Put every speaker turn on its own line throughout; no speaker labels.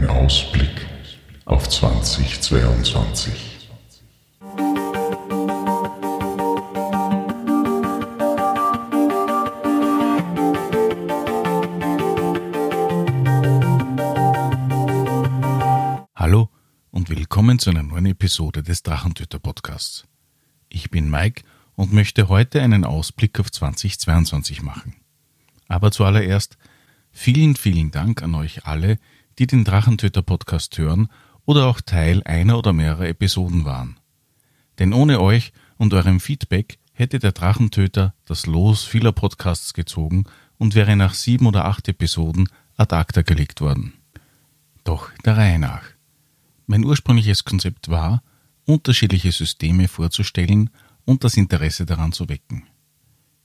Ein Ausblick auf 2022.
Hallo und willkommen zu einer neuen Episode des Drachentöter Podcasts. Ich bin Mike und möchte heute einen Ausblick auf 2022 machen. Aber zuallererst vielen, vielen Dank an euch alle, die den Drachentöter Podcast hören oder auch Teil einer oder mehrerer Episoden waren. Denn ohne euch und eurem Feedback hätte der Drachentöter das Los vieler Podcasts gezogen und wäre nach sieben oder acht Episoden ad acta gelegt worden. Doch der Reihe nach. Mein ursprüngliches Konzept war, unterschiedliche Systeme vorzustellen und das Interesse daran zu wecken.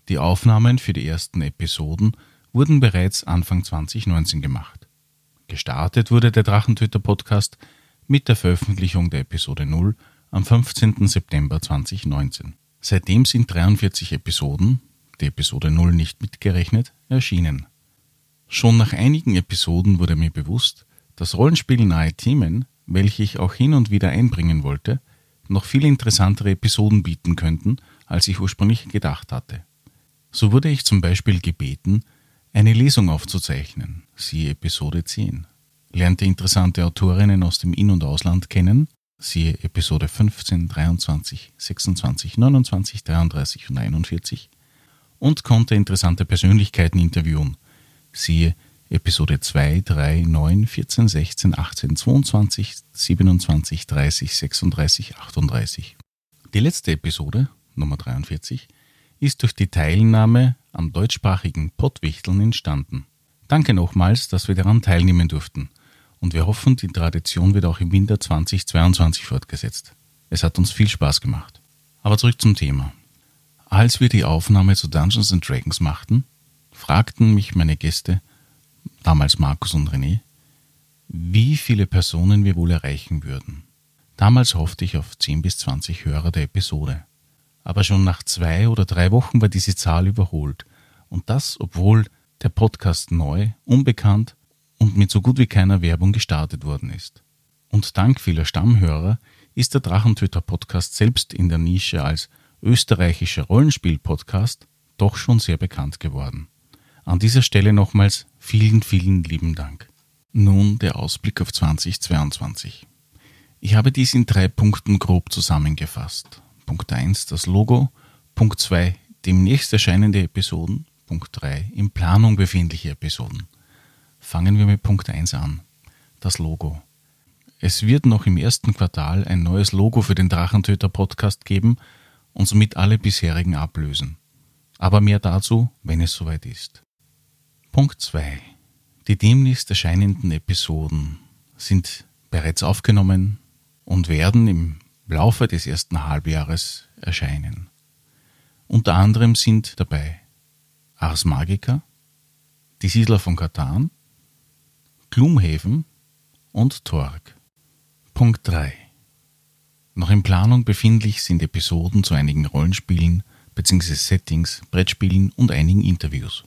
Die Aufnahmen für die ersten Episoden wurden bereits Anfang 2019 gemacht. Gestartet wurde der Drachentöter Podcast mit der Veröffentlichung der Episode 0 am 15. September 2019. Seitdem sind 43 Episoden, die Episode 0 nicht mitgerechnet, erschienen. Schon nach einigen Episoden wurde mir bewusst, dass rollenspielnahe Themen, welche ich auch hin und wieder einbringen wollte, noch viel interessantere Episoden bieten könnten, als ich ursprünglich gedacht hatte. So wurde ich zum Beispiel gebeten, eine Lesung aufzuzeichnen, siehe Episode 10. Lernte interessante Autorinnen aus dem In- und Ausland kennen, siehe Episode 15, 23, 26, 29, 33 und 41 und konnte interessante Persönlichkeiten interviewen, siehe Episode 2, 3, 9, 14, 16, 18, 22, 27, 30, 36, 38. Die letzte Episode, Nummer 43, ist durch die Teilnahme am deutschsprachigen Pottwichteln entstanden. Danke nochmals, dass wir daran teilnehmen durften und wir hoffen, die Tradition wird auch im Winter 2022 fortgesetzt. Es hat uns viel Spaß gemacht. Aber zurück zum Thema. Als wir die Aufnahme zu Dungeons and Dragons machten, fragten mich meine Gäste, damals Markus und René, wie viele Personen wir wohl erreichen würden. Damals hoffte ich auf 10 bis 20 Hörer der Episode. Aber schon nach zwei oder drei Wochen war diese Zahl überholt. Und das, obwohl der Podcast neu, unbekannt und mit so gut wie keiner Werbung gestartet worden ist. Und dank vieler Stammhörer ist der Drachentöter Podcast selbst in der Nische als österreichischer Rollenspiel-Podcast doch schon sehr bekannt geworden. An dieser Stelle nochmals vielen, vielen lieben Dank. Nun der Ausblick auf 2022. Ich habe dies in drei Punkten grob zusammengefasst. Punkt 1 das Logo, Punkt 2 demnächst erscheinende Episoden, Punkt 3 in Planung befindliche Episoden. Fangen wir mit Punkt 1 an. Das Logo. Es wird noch im ersten Quartal ein neues Logo für den Drachentöter Podcast geben und somit alle bisherigen ablösen. Aber mehr dazu, wenn es soweit ist. Punkt 2. Die demnächst erscheinenden Episoden sind bereits aufgenommen und werden im Laufe des ersten Halbjahres erscheinen. Unter anderem sind dabei Ars Magica, die Siedler von Katan, Gloomhaven und Torg. Punkt 3. Noch in Planung befindlich sind Episoden zu einigen Rollenspielen bzw. Settings, Brettspielen und einigen Interviews.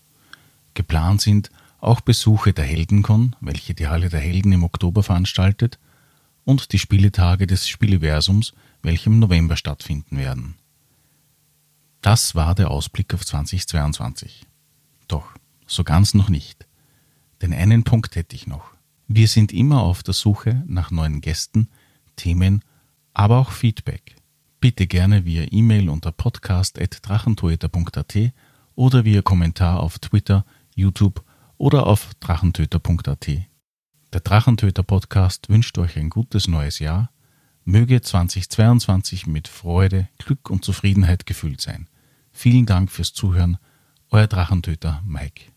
Geplant sind auch Besuche der Heldencon, welche die Halle der Helden im Oktober veranstaltet, und die Spieletage des Spieleversums, welche im November stattfinden werden. Das war der Ausblick auf 2022. Doch, so ganz noch nicht. Denn einen Punkt hätte ich noch. Wir sind immer auf der Suche nach neuen Gästen, Themen, aber auch Feedback. Bitte gerne via E-Mail unter podcast.drachentöter.at oder via Kommentar auf Twitter, YouTube oder auf drachentöter.at. Der Drachentöter Podcast wünscht euch ein gutes neues Jahr. Möge 2022 mit Freude, Glück und Zufriedenheit gefüllt sein. Vielen Dank fürs Zuhören. Euer Drachentöter Mike.